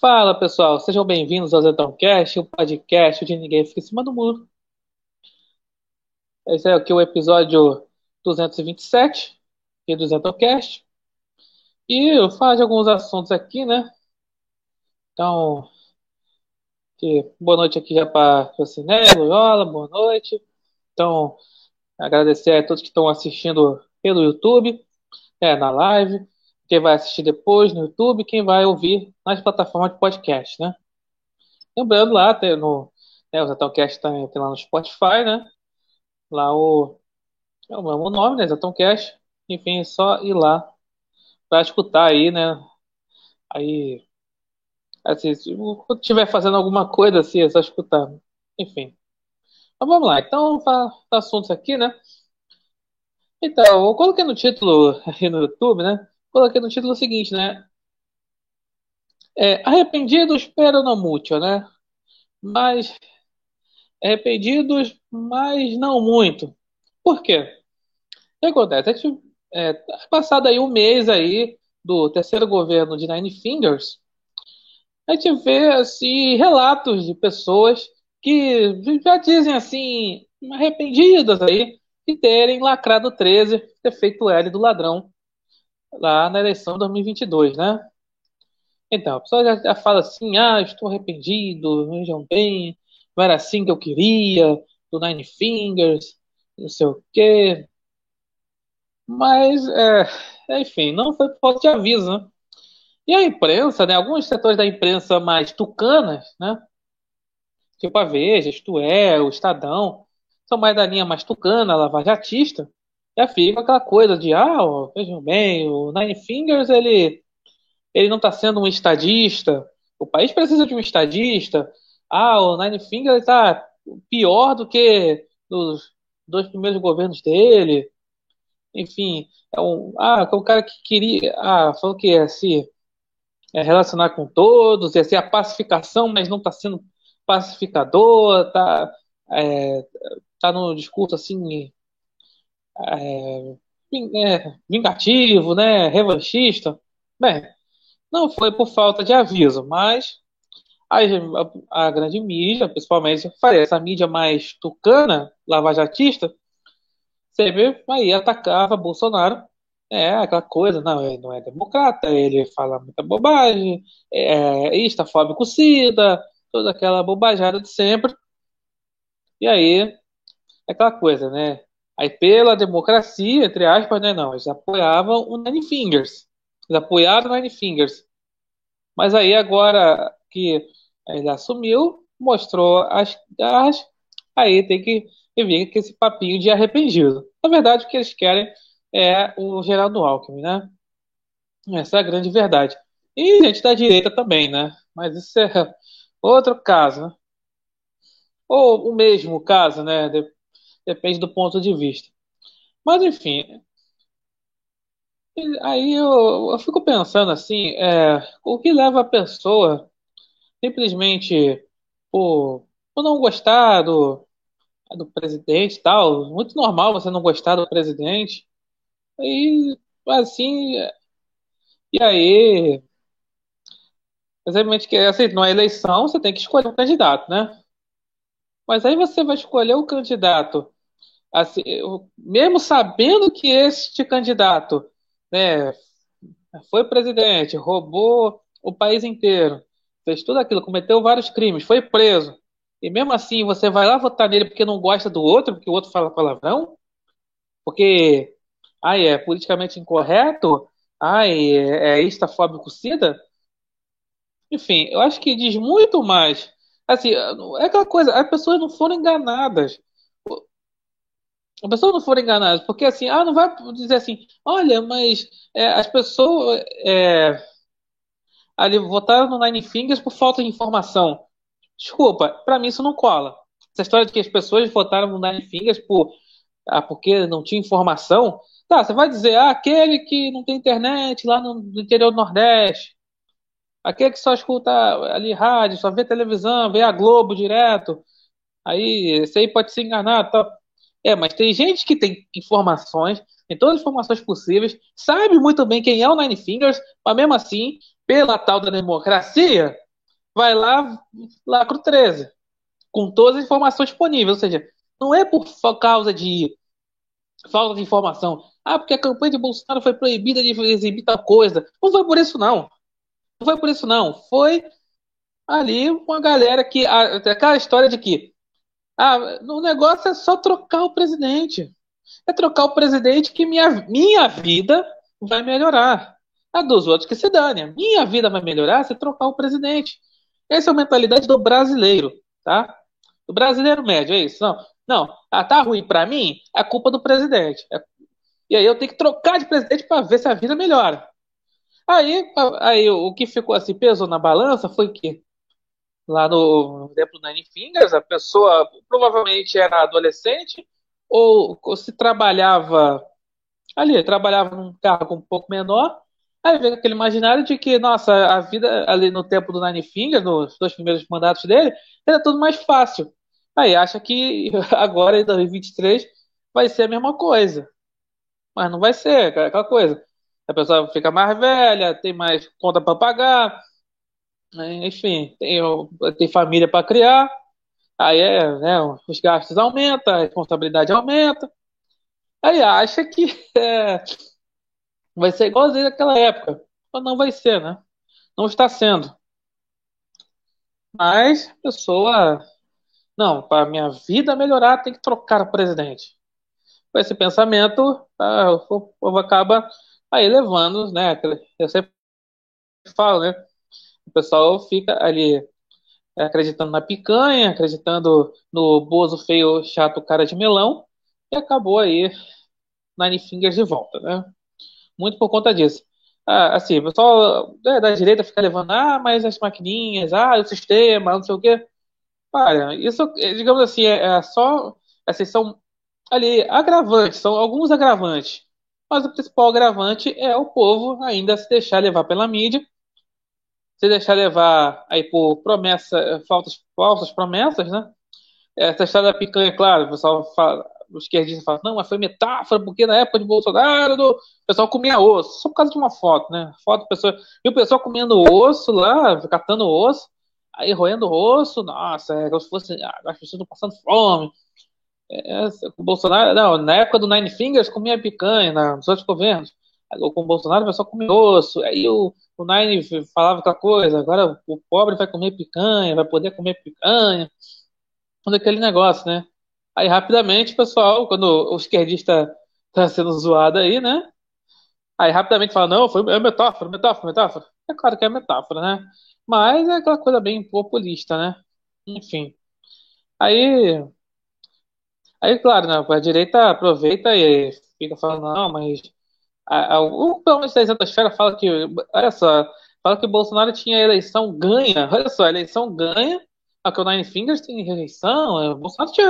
Fala pessoal, sejam bem-vindos ao Zetãocast, o podcast de ninguém fica em cima do muro. Esse é aqui o episódio 227 aqui do Zetãocast. E eu falo de alguns assuntos aqui, né? Então, que, boa noite aqui já para o Ciné, Loyola, boa noite. Então, agradecer a todos que estão assistindo pelo YouTube, é, na live quem vai assistir depois no YouTube, quem vai ouvir nas plataformas de podcast, né? Lembrando lá, tem no, né, o Zetãocast tá, tem lá no Spotify, né? Lá o, é o mesmo nome, né? Zetãocast. Enfim, é só ir lá para escutar aí, né? Aí, assim, se estiver fazendo alguma coisa assim, é só escutar. Enfim. Então vamos lá. Então, para assuntos aqui, né? Então, eu coloquei no título aqui no YouTube, né? Coloquei no título o seguinte, né? É, arrependidos pero não muito, né? Mas arrependidos, mas não muito. Por quê? O que acontece? A gente, é, tá passado aí um mês aí do terceiro governo de Nine Fingers, a gente vê assim relatos de pessoas que já dizem assim arrependidas aí de terem lacrado 13, ter feito L do ladrão lá na eleição de 2022, né? Então, a pessoa já, já fala assim: ah, estou arrependido, vejam bem, não era assim que eu queria, do Nine Fingers, não sei o quê. Mas, é, enfim, não foi por falta de aviso, né? E a imprensa, né? Alguns setores da imprensa mais tucanas, né? Tipo a Veja, Isto É, o Estadão, são mais da linha mais tucana, lavajatista, já fica aquela coisa de, ah, vejam bem, o Nine Fingers, ele, ele não está sendo um estadista, o país precisa de um estadista, ah, o Nine Fingers está pior do que os dois primeiros governos dele, enfim, é um, ah, é um cara que queria, ah, falou que ia se é, relacionar com todos, ia ser a pacificação, mas não está sendo pacificador, tá, é, tá no discurso assim é, é, vingativo, né, revanchista. Bem, não foi por falta de aviso, mas a, a, a grande mídia, principalmente essa mídia mais tucana, lavajatista, sempre aí atacava Bolsonaro. É aquela coisa, não, ele não é democrata, ele fala muita bobagem, é istafóbico cida, toda aquela bobajada de sempre. E aí, é aquela coisa, né? Aí, pela democracia, entre aspas, né? Não, eles apoiavam o Nine Fingers. Eles apoiaram o Nine Fingers. Mas aí, agora que ele assumiu, mostrou as garras, aí tem que vir com esse papinho de arrependido. Na verdade, o que eles querem é o Geraldo Alckmin, né? Essa é a grande verdade. E gente da direita também, né? Mas isso é outro caso, né? Ou o mesmo caso, né? Depende do ponto de vista. Mas, enfim. Aí eu, eu fico pensando assim, é, o que leva a pessoa simplesmente por, por não gostar do, do presidente e tal, muito normal você não gostar do presidente. E assim, e aí, exatamente que assim, numa eleição você tem que escolher um candidato, né? Mas aí você vai escolher o candidato assim, mesmo sabendo que este candidato né, foi presidente, roubou o país inteiro, fez tudo aquilo, cometeu vários crimes, foi preso, e mesmo assim você vai lá votar nele porque não gosta do outro, porque o outro fala palavrão, porque ai, é politicamente incorreto, ai, é, é istafóbico cida, enfim, eu acho que diz muito mais. Assim, é aquela coisa, as pessoas não foram enganadas a pessoa não for enganada, porque assim, ah, não vai dizer assim, olha, mas é, as pessoas é, ali votaram no Nine Fingers por falta de informação. Desculpa, para mim isso não cola. Essa história de que as pessoas votaram no Nine Fingers por, ah, porque não tinha informação, tá, você vai dizer, ah, aquele que não tem internet lá no, no interior do Nordeste, aquele que só escuta ali rádio, só vê televisão, vê a Globo direto, aí esse aí pode se enganar, tá? É, mas tem gente que tem informações, tem todas as informações possíveis, sabe muito bem quem é o Nine Fingers, mas mesmo assim, pela tal da democracia, vai lá, lacro 13, com todas as informações disponíveis. Ou seja, não é por causa de falta de informação. Ah, porque a campanha de Bolsonaro foi proibida de exibir tal coisa. Não foi por isso, não. Não foi por isso, não. Foi ali uma galera que. Aquela história de que. Ah, o negócio é só trocar o presidente. É trocar o presidente que minha, minha vida vai melhorar. A dos outros que se dane. A minha vida vai melhorar se trocar o presidente. Essa é a mentalidade do brasileiro, tá? Do brasileiro médio, é isso. Não, não. Ah, tá ruim para mim? É culpa do presidente. É... E aí eu tenho que trocar de presidente para ver se a vida melhora. Aí, aí o que ficou assim, pesou na balança foi que lá no exemplo Nine Fingers, a pessoa provavelmente era adolescente ou, ou se trabalhava ali, trabalhava num cargo um pouco menor, aí vem aquele imaginário de que, nossa, a vida ali no tempo do Nine Fingers, nos dois primeiros mandatos dele, era tudo mais fácil. Aí acha que agora em 2023 vai ser a mesma coisa. Mas não vai ser, aquela coisa. A pessoa fica mais velha, tem mais conta para pagar? Enfim, tem, tem família para criar, aí é, né, os gastos aumentam, a responsabilidade aumenta, aí acha que é, vai ser igualzinho naquela época, mas não vai ser, né? Não está sendo. Mas a pessoa, não, para minha vida melhorar tem que trocar o presidente. Com esse pensamento, tá, o povo acaba aí levando, né? Eu sempre falo, né? Pessoal fica ali é, acreditando na picanha, acreditando no Bozo feio, chato, cara de melão, e acabou aí Nine Fingers de volta, né? Muito por conta disso. Ah, assim, o pessoal é, da direita fica levando, ah, mas as maquininhas, ah, o sistema, não sei o quê. Olha, isso, é, digamos assim, é, é só, assim, são ali agravantes, são alguns agravantes. Mas o principal agravante é o povo ainda se deixar levar pela mídia se deixar levar aí por promessa, faltas, falsas promessas, né? Essa história da picanha, claro, o pessoal fala, os esquerdistas não, mas foi metáfora, porque na época de Bolsonaro o pessoal comia osso, só por causa de uma foto, né? Foto, pessoa, e o pessoal comendo osso lá, catando osso, aí roendo osso, nossa, é como se fosse, ah, as pessoas estão passando fome. É, o Bolsonaro, não, na época do Nine Fingers comia picanha, nos outros governos. Com o Bolsonaro o pessoal comia osso, aí o o Nine falava outra coisa, agora o pobre vai comer picanha, vai poder comer picanha, quando aquele negócio, né? Aí rapidamente, pessoal, quando o esquerdista tá sendo zoado aí, né? Aí rapidamente fala, não, foi é metáfora, metáfora, metáfora. É claro que é metáfora, né? Mas é aquela coisa bem populista, né? Enfim. Aí, aí claro, né? A direita aproveita e fica falando, não, mas a, a, o menos da Exatosfera fala que, olha só, fala que o Bolsonaro tinha eleição ganha, olha só, a eleição ganha, a que o Nine Fingers tem reeleição, o Bolsonaro tinha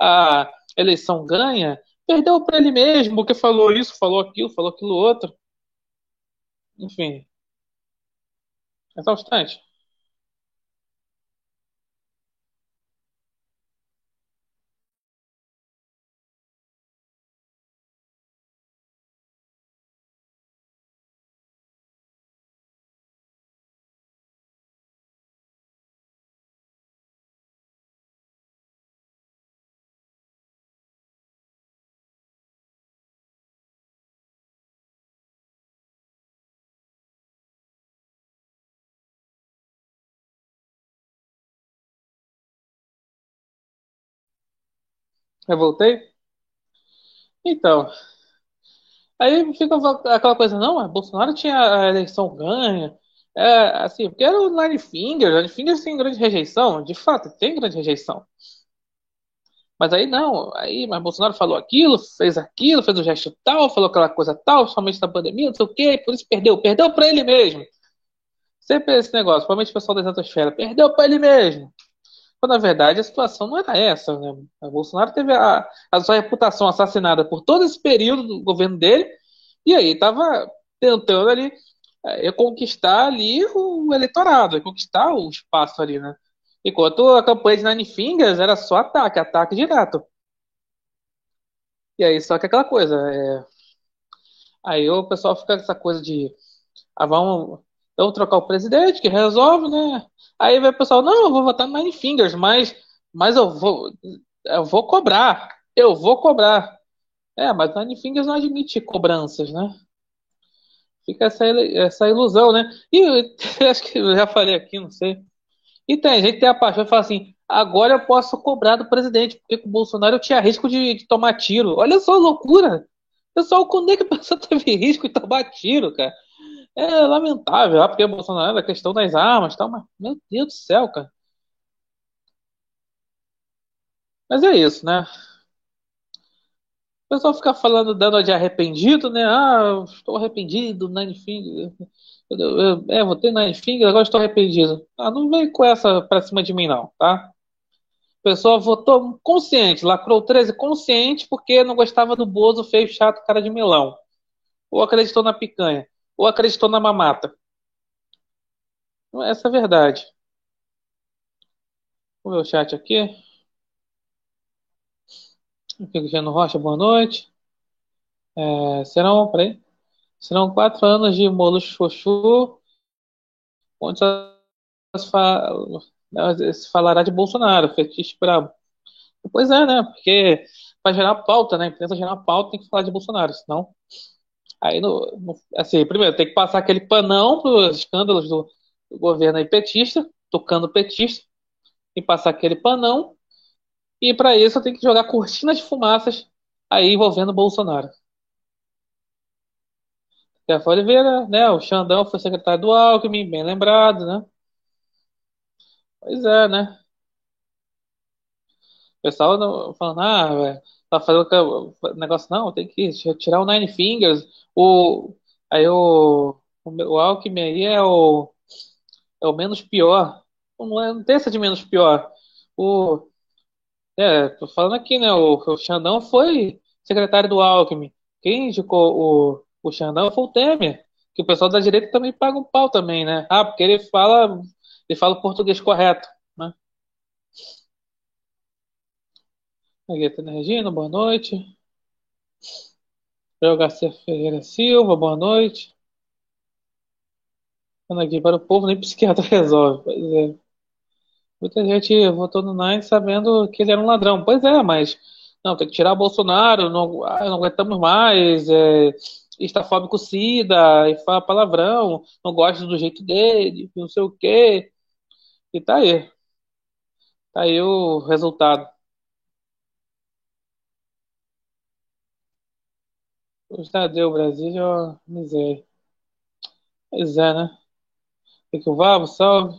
a eleição ganha, perdeu para ele mesmo, porque falou isso, falou aquilo, falou aquilo outro. Enfim. Exaustante. Eu voltei? Então, aí fica aquela coisa, não, Bolsonaro tinha a eleição ganha, é, assim, porque era o Nine Fingers, Nine Fingers tem grande rejeição, de fato, tem grande rejeição. Mas aí não, aí, mas Bolsonaro falou aquilo, fez aquilo, fez o gesto tal, falou aquela coisa tal, somente na pandemia, não sei o quê, por isso perdeu, perdeu para ele mesmo. Sempre esse negócio, principalmente o pessoal da exatosfera, perdeu para ele mesmo. Quando, na verdade, a situação não era essa. Né? O Bolsonaro teve a, a sua reputação assassinada por todo esse período do governo dele, e aí estava tentando ali é, conquistar ali o eleitorado, conquistar o espaço ali, né? Enquanto a campanha de Nine Fingers era só ataque, ataque direto. E aí, só que aquela coisa, é... aí o pessoal fica com essa coisa de, ah, vamos, Então, trocar o presidente, que resolve, né? Aí vai o pessoal, não, eu vou votar no Nine Fingers, mas, mas eu vou, eu vou cobrar, eu vou cobrar. É, mas o Nine Fingers não admite cobranças, né? Fica essa, essa ilusão, né? E acho que eu já falei aqui, não sei. E tem gente que tem a paixão e fala assim: agora eu posso cobrar do presidente, porque com o Bolsonaro eu tinha risco de, de tomar tiro. Olha só a loucura. Pessoal, quando é que a pessoa teve risco de tomar tiro, cara? É lamentável, ah, porque Bolsonaro, a questão das armas tal, mas, meu Deus do céu, cara. Mas é isso, né? O pessoal fica falando, dando de arrependido, né? Ah, estou arrependido, Nine Fingers. É, votei Nine Fingers, agora estou arrependido. Ah, não vem com essa pra cima de mim, não, tá? O pessoal votou consciente, lacrou 13 consciente porque não gostava do Bozo feio, chato, cara de melão. Ou acreditou na picanha. Ou acreditou na mamata. Essa é a verdade. Vamos ver o chat aqui. Cristiano Rocha, boa noite. É, serão, peraí, serão quatro anos de molos chuchu, onde se, se falará de Bolsonaro, fetiche brabo. Pois é, né? Porque para gerar pauta, né? A imprensa gerar pauta tem que falar de Bolsonaro, senão. Aí, no, no, assim, primeiro, tem que passar aquele panão para os escândalos do, do governo aí petista, tocando petista, e passar aquele panão e para isso tenho que jogar cortinas de fumaças aí envolvendo Bolsonaro. Rafael Oliveira, né? O Xandão foi secretário do Alckmin, bem lembrado, né? Pois é, né? O pessoal não, falando, ah, véio, tá fazendo negócio, não, tem que tirar o Nine Fingers. O, aí o, o, o Alckmin aí é o, é o menos pior. Não, é, não tem essa de menos pior. O, é, tô falando aqui, né? O, o Xandão foi secretário do Alckmin. Quem indicou o, o Xandão foi o Temer. Que o pessoal da direita também paga um pau também, né? Ah, porque ele fala, ele fala o português correto, Aqui, Regina, boa noite. João Garcia Ferreira Silva, boa noite. Falando aqui para o povo, nem psiquiatra resolve. Pois é. Muita gente votou no Nine sabendo que ele era um ladrão. Pois é, mas não, tem que tirar o Bolsonaro, não, ah, não aguentamos mais, é, estafóbico Cida, e fala palavrão, não gosta do jeito dele, não sei o quê. E tá aí. Tá aí o resultado. Já deu, Brasília, ó, miséria. Pois é, né? Tem que o Vavo, salve.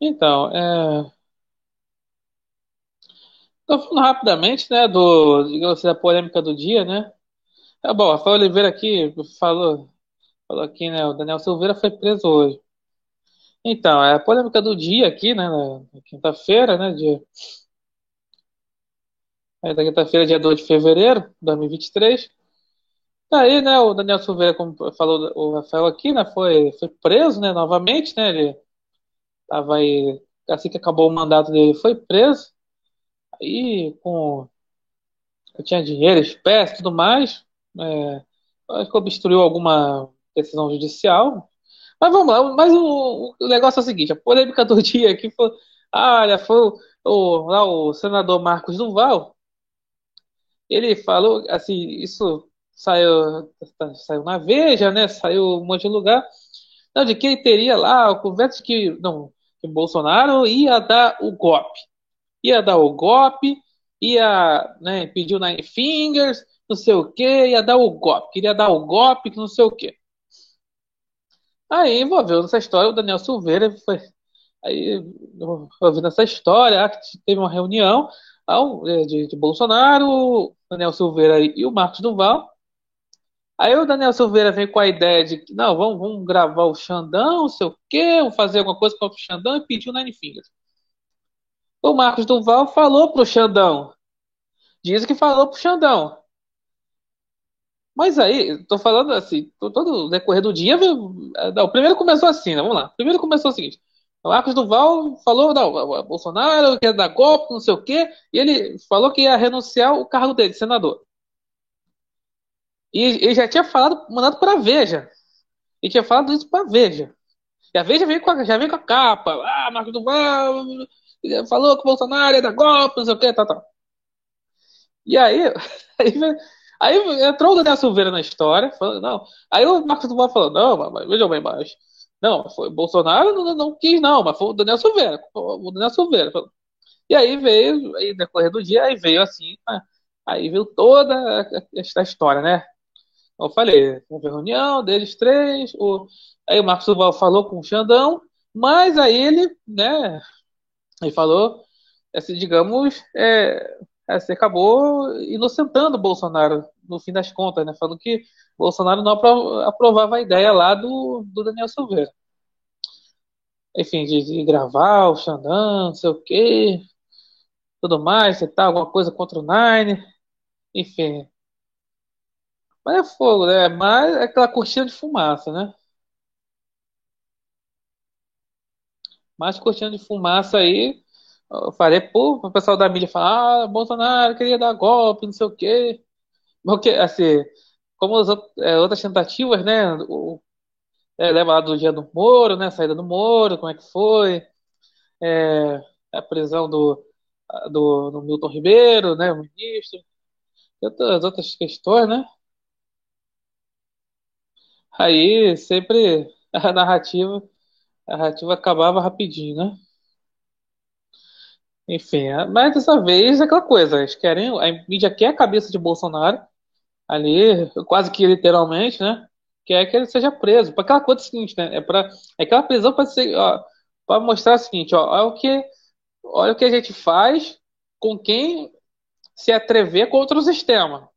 Então, é... Tô falando rapidamente, né, do, digamos assim, da polêmica do dia, né? É bom, Rafael Oliveira aqui falou, falou aqui, né, o Daniel Silveira foi preso hoje. Então, é a polêmica do dia aqui, né, quinta-feira, né, dia... É, da quinta-feira, dia 2 de fevereiro de 2023. Aí, né, o Daniel Silveira, como falou o Rafael aqui, né, foi, foi preso, né, novamente, né, ele Tava aí, assim que acabou o mandato dele, foi preso. Aí, com. Eu tinha dinheiro, espécie tudo mais. É, acho que obstruiu alguma decisão judicial. Mas vamos lá, mas o, o negócio é o seguinte: a polêmica do dia aqui foi. Ah, olha, foi o, lá o senador Marcos Duval. Ele falou, assim, isso saiu, saiu na Veja, né? Saiu um monte de lugar. Não, de que ele teria lá, conversa que. Não, que Bolsonaro ia dar o golpe. Ia dar o golpe, ia né, pedir o Nine Fingers, não sei o que, ia dar o golpe. Queria dar o golpe, não sei o que. Aí envolveu nessa história o Daniel Silveira. Foi, aí, ouvindo essa história, teve uma reunião é, de, de Bolsonaro, Daniel Silveira e o Marcos Duval. Aí o Daniel Silveira vem com a ideia de que, não, vamos, vamos gravar o Xandão, sei o quê, vamos fazer alguma coisa com o Xandão e pediu Nine Fingers. O Marcos Duval falou pro Xandão. Diz que falou pro Xandão. Mas aí, tô falando assim, todo o decorrer do dia, é, o primeiro começou assim, né? Vamos lá. O primeiro começou o seguinte. Marcos Duval falou, não, Bolsonaro quer dar golpe, não sei o quê, e ele falou que ia renunciar o cargo dele, senador. E ele já tinha falado, mandado pra Veja. Ele tinha falado isso pra Veja. E a Veja veio com a, já veio com a capa. Ah, Marcos Duval falou que o Bolsonaro é da golpe, não sei o que, tal, tal. E aí, aí, aí entrou o Daniel Silveira na história, falando, não. Aí o Marcos Duval falou, não, mas vejam bem, mas. Não, foi Bolsonaro não, não quis, não, mas foi o Daniel Silveira. O Daniel Silveira. E aí veio, aí decorrer do dia, aí veio assim, né? aí veio toda esta história, né? Eu falei, houve reunião deles três, o, aí o Marcos Duval falou com o Xandão, mas aí ele, né, ele falou, assim, digamos, é, assim, acabou inocentando o Bolsonaro, no fim das contas, né, falando que Bolsonaro não aprovava a ideia lá do, do Daniel Silveira. Enfim, de, de gravar o Xandão, não sei o quê, tudo mais, você tá alguma coisa contra o Nine, enfim, mas é fogo, né? Mas é aquela cortina de fumaça, né? Mais cortina de fumaça aí. Eu falei, pô, o pessoal da mídia falar, ah, Bolsonaro queria dar golpe, não sei o quê. Porque, assim, como as é, outras tentativas, né? O, é, leva lá do dia do Moro, né? Saída do Moro, como é que foi? É, a prisão do, do, do Milton Ribeiro, né? O ministro. Outras, outras questões, né? Aí sempre a narrativa, a narrativa acabava rapidinho, né? Enfim, mas dessa vez é aquela coisa, eles querem, a mídia quer a cabeça de Bolsonaro, ali, quase que literalmente, né? Quer que ele seja preso. Para aquela coisa é seguinte, né? É para é aquela prisão para ser, para mostrar o seguinte, ó, olha o que, olha o que a gente faz com quem se atrever contra o sistema.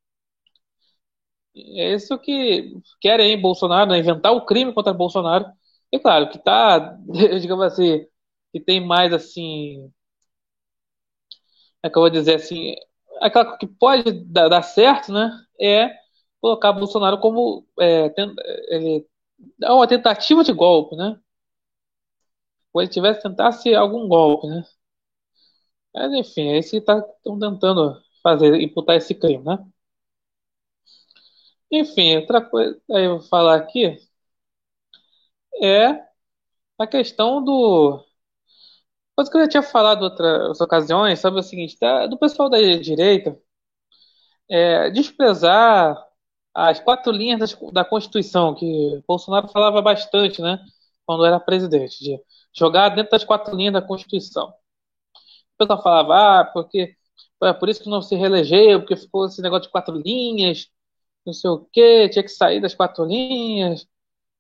É isso que querem Bolsonaro, né? inventar o crime contra Bolsonaro. E claro, que tá, digamos assim, que tem mais assim. É que eu vou dizer assim. Aquela que pode dar, dar certo, né? É colocar Bolsonaro como. É, tent, ele, é uma tentativa de golpe, né? Ou ele tivesse tentasse algum golpe, né? Mas enfim, é isso que estão tá, tentando fazer, imputar esse crime, né? Enfim, outra coisa aí eu vou falar aqui é a questão do. Coisa que eu já tinha falado em outras ocasiões, sobre o seguinte, da, do pessoal da direita é, desprezar as quatro linhas da, da Constituição, que Bolsonaro falava bastante, né, quando era presidente, de jogar dentro das quatro linhas da Constituição. O pessoal falava, ah, porque é por isso que não se reelegeu, porque ficou esse negócio de quatro linhas, não sei o quê, tinha que sair das quatro linhas.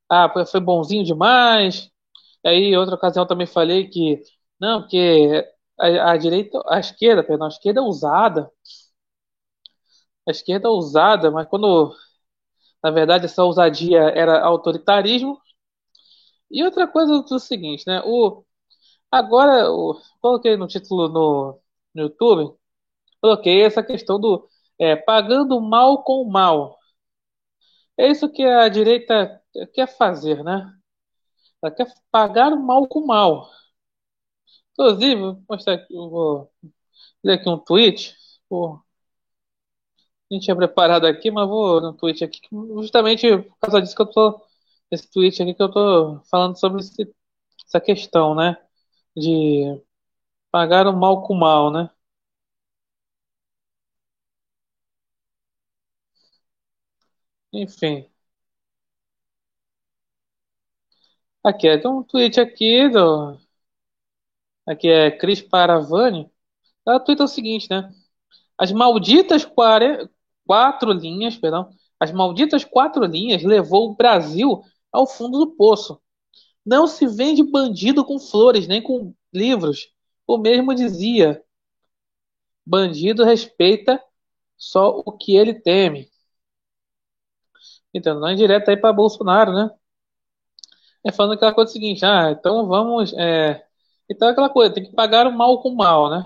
Ah, foi bonzinho demais. Aí, outra ocasião, também falei que, não, porque a, a direita, a esquerda, perdão, a esquerda é usada. A esquerda é usada, mas quando, na verdade, essa ousadia era autoritarismo. E outra coisa é o seguinte, né? O, agora, o, coloquei no título no, no YouTube, coloquei essa questão do é, pagando mal com mal. É isso que a direita quer fazer, né? Ela quer pagar o mal com mal. Inclusive, vou mostrar aqui, vou ler aqui um tweet. Não tinha preparado aqui, mas vou no tweet aqui, justamente por causa disso que eu tô. Esse tweet aqui que eu tô falando sobre esse, essa questão, né? De pagar o mal com mal, né? Enfim. Aqui, é, tem um tweet aqui do. Aqui é Cris Paravani. Ela tweeta o seguinte, né? As malditas quare... quatro linhas, perdão. As malditas quatro linhas levou o Brasil ao fundo do poço. Não se vende bandido com flores, nem com livros. O mesmo dizia. Bandido respeita só o que ele teme. Então, não é direto aí para Bolsonaro, né? É falando aquela coisa seguinte, ah, então vamos. É... Então é aquela coisa, tem que pagar o mal com o mal, né?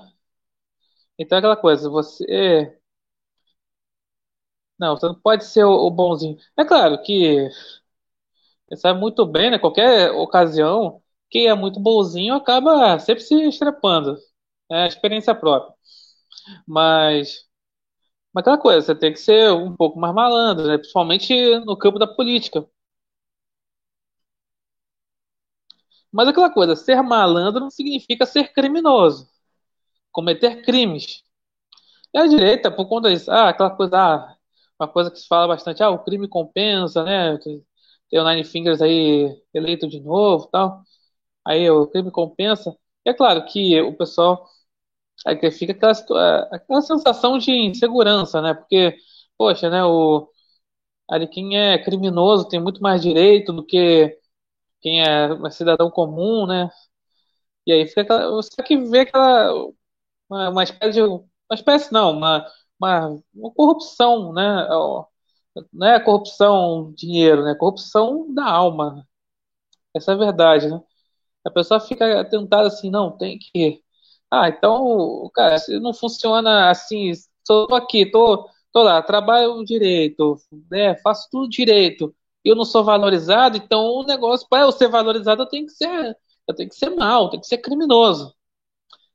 Então é aquela coisa, você. Não, você não pode ser o, o bonzinho. É claro que você sabe muito bem, né? Qualquer ocasião, quem é muito bonzinho acaba sempre se estrepando. É a experiência própria. Mas Mas aquela coisa, você tem que ser um pouco mais malandro, né? Principalmente no campo da política. Mas aquela coisa, ser malandro não significa ser criminoso, cometer crimes. E a direita, por conta disso, ah, aquela coisa, ah, uma coisa que se fala bastante, ah, o crime compensa, né? Tem o Nine Fingers aí eleito de novo, tal. Aí o crime compensa. E é claro que o pessoal aí fica aquela, situa- aquela sensação de insegurança, né? Porque, poxa, né, o ali quem é criminoso tem muito mais direito do que quem é cidadão comum, né? E aí fica aquela, você que vê aquela uma, uma espécie de, uma espécie não, uma, uma, uma corrupção, né? Não é corrupção dinheiro, né? Corrupção da alma. Essa é a verdade, né? A pessoa fica tentada assim, não, tem que. Ah, então, cara, se não funciona assim, tô aqui, tô, tô lá, trabalho direito, né? Faço tudo direito. Eu não sou valorizado, então o negócio, para eu ser valorizado, eu tenho que ser, eu tenho que ser mal, tenho que ser criminoso.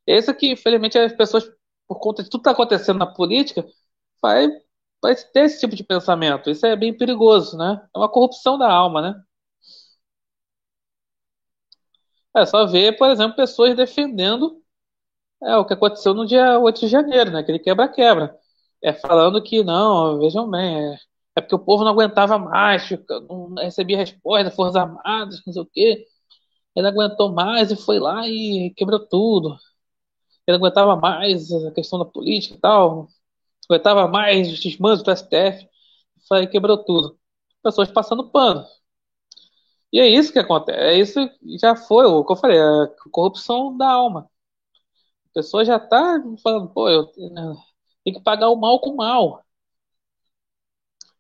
Esse aqui, infelizmente, as pessoas, por conta de tudo que está acontecendo na política, vai, vai ter esse tipo de pensamento. Isso é bem perigoso, né? É uma corrupção da alma, né? É só ver, por exemplo, pessoas defendendo é, o que aconteceu no dia 8 de janeiro, né? Aquele quebra-quebra. É falando que não, vejam bem, é, é porque o povo não aguentava mais, não recebia resposta Forças Armadas, não sei o quê. Ele aguentou mais e foi lá e quebrou tudo. Ele não aguentava mais a questão da política e tal. Não aguentava mais os desmandos do STF. Foi aí quebrou tudo. Pessoas passando pano. E é isso que acontece. É isso já foi o que eu falei, a corrupção da alma. A pessoa já tá falando, pô, eu tenho que pagar o mal com o mal.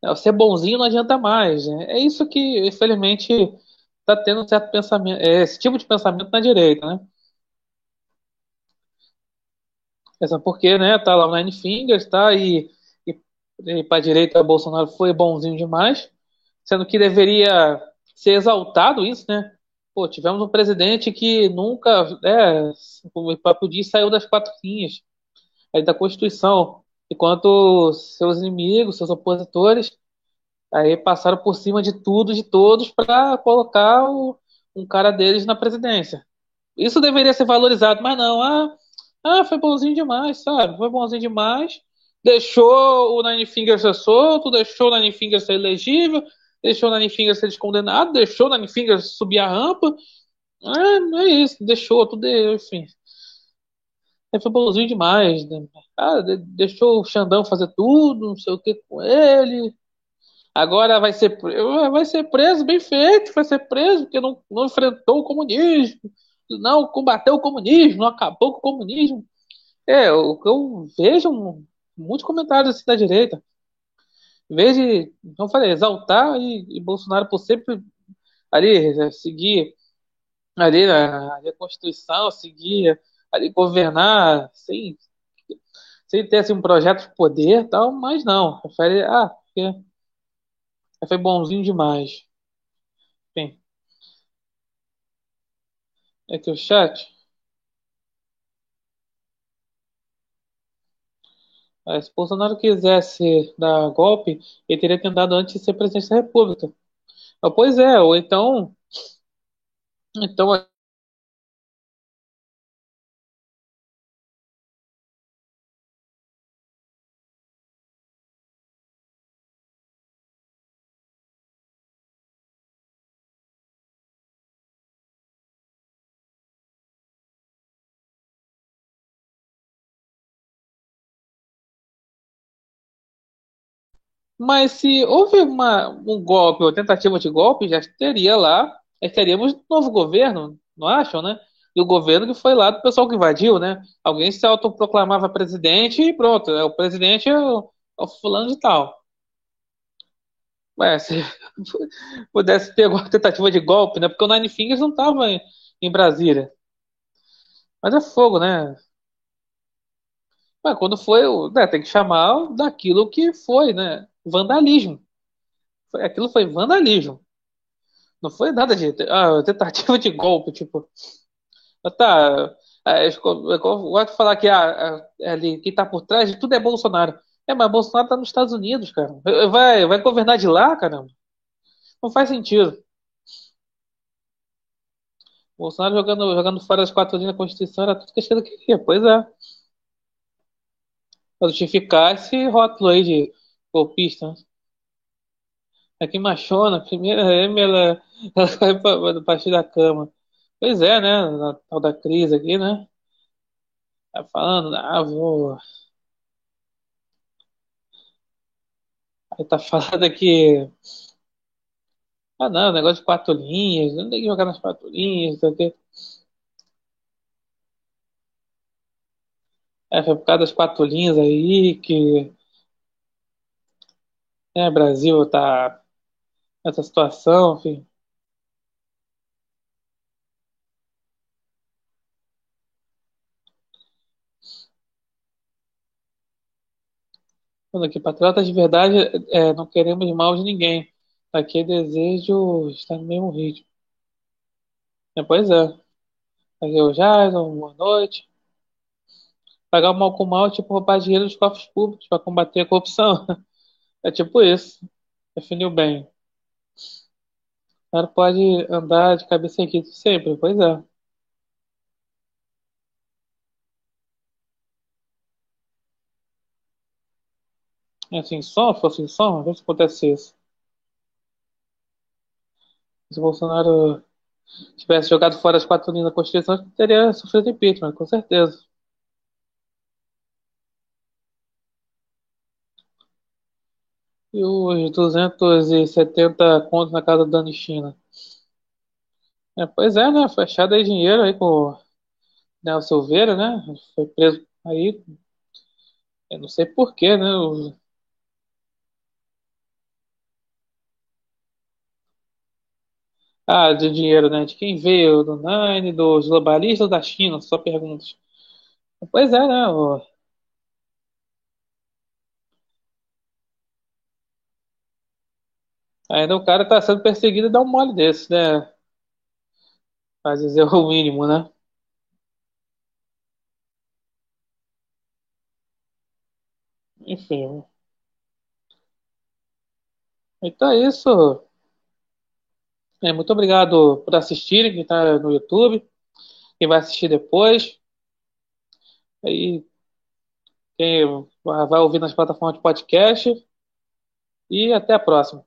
É, Ser bonzinho não adianta mais. né? É isso que, infelizmente, está tendo certo pensamento, é, esse tipo de pensamento na direita, né? Essa porque, né, tá lá o Nine Fingers, tá? E, e, e para a direita, Bolsonaro foi bonzinho demais, sendo que deveria ser exaltado isso, né? Pô, tivemos um presidente que nunca, é, como o próprio diz, saiu das quatro linhas aí da Constituição, enquanto seus inimigos, seus opositores, aí passaram por cima de tudo, de todos, para colocar o- um cara deles na presidência. Isso deveria ser valorizado, mas não. Ah, ah, foi bonzinho demais, sabe? Foi bonzinho demais. Deixou o Nine Fingers ser solto, deixou o Nine Fingers ser elegível, deixou o Nine Fingers ser descondenado, deixou o Nine Fingers subir a rampa. Ah, é isso, deixou tudo, enfim. Aí Foi bonzinho demais, né? Ah, de- deixou o Xandão fazer tudo, não sei o que com ele. Agora vai ser, vai ser preso, bem feito, vai ser preso, porque não, não enfrentou o comunismo, não combateu o comunismo, acabou com o comunismo. É, que eu vejo muitos comentários assim da direita. Em vez de, como eu falei, exaltar e, e Bolsonaro por sempre ali né, seguir ali a, a Constituição, seguir ali governar sem, sem ter assim, um projeto de poder tal, mas não. Prefere, ah, porque foi bonzinho demais. Enfim, é o chat. Ah, Se Bolsonaro quisesse dar golpe, ele teria tentado antes de ser presidente da República. Ah, Pois é, ou então, então, mas se houve uma, um golpe ou tentativa de golpe, já teria lá, já teríamos um novo governo, não acham, né? E o governo que foi lá do pessoal que invadiu, né? Alguém se autoproclamava presidente e pronto, é, o presidente é o, é o fulano de tal. Ué, se pudesse ter alguma tentativa de golpe, né? Porque o Nine Fingers não estava em, em Brasília. Mas é fogo, né? Mas quando foi, né, tem que chamar daquilo que foi, né? Vandalismo. Foi- Aquilo foi vandalismo. Não foi nada de ah, tentativa de golpe, tipo, ah, tá. É, eu gosto de falar que ah, ah, ali, quem tá por trás de tudo é Bolsonaro. É, mas Bolsonaro tá nos Estados Unidos, cara. Vai, vai governar de lá, caramba? Não faz sentido. Bolsonaro jogando, jogando fora as quatro linhas da Constituição era tudo que a esquerda queria. Pois é. Pra justificar esse rótulo aí de golpista. né? Aqui machona, primeira M, ela, ela vai pra- partir da cama. Pois é, né? Na tal da crise aqui, né? Tá falando, ah, vou. Aí tá falando aqui. Ah, não, negócio de quatro linhas, não tem que jogar nas quatro linhas, não sei o. É, foi por causa das quatro linhas aí que né, Brasil tá nessa situação, enfim. Falando aqui, patriotas de verdade, é, não queremos mal de ninguém. Aqui é desejo estar no mesmo ritmo. É, pois é. Aqui o Jason, boa noite. Pagar o mal com mal tipo roubar dinheiro dos cofres públicos para combater a corrupção. É tipo isso. Definiu bem. O cara pode andar de cabeça erguida sempre, pois é. É assim, só, fosse assim, só, vê se acontece isso. Se o Bolsonaro tivesse jogado fora as quatro linhas da Constituição, teria sofrido impeachment, com certeza. E os 270 contos na casa Dani China. É, pois é, né? Foi achado aí dinheiro aí com o Nelson Silveira, né? Foi preso aí, eu não sei por quê, né? O- Ah, de dinheiro, né? De quem veio? Do Nine, dos globalistas da China? Só perguntas. Pois é, né? o- Ainda o cara tá sendo perseguido e dá um mole desse, né? Pra dizer o mínimo, né? Enfim. Então é isso. É, muito obrigado por assistirem, quem tá no YouTube, quem vai assistir depois. Aí, quem vai ouvir nas plataformas de podcast. E até a próxima.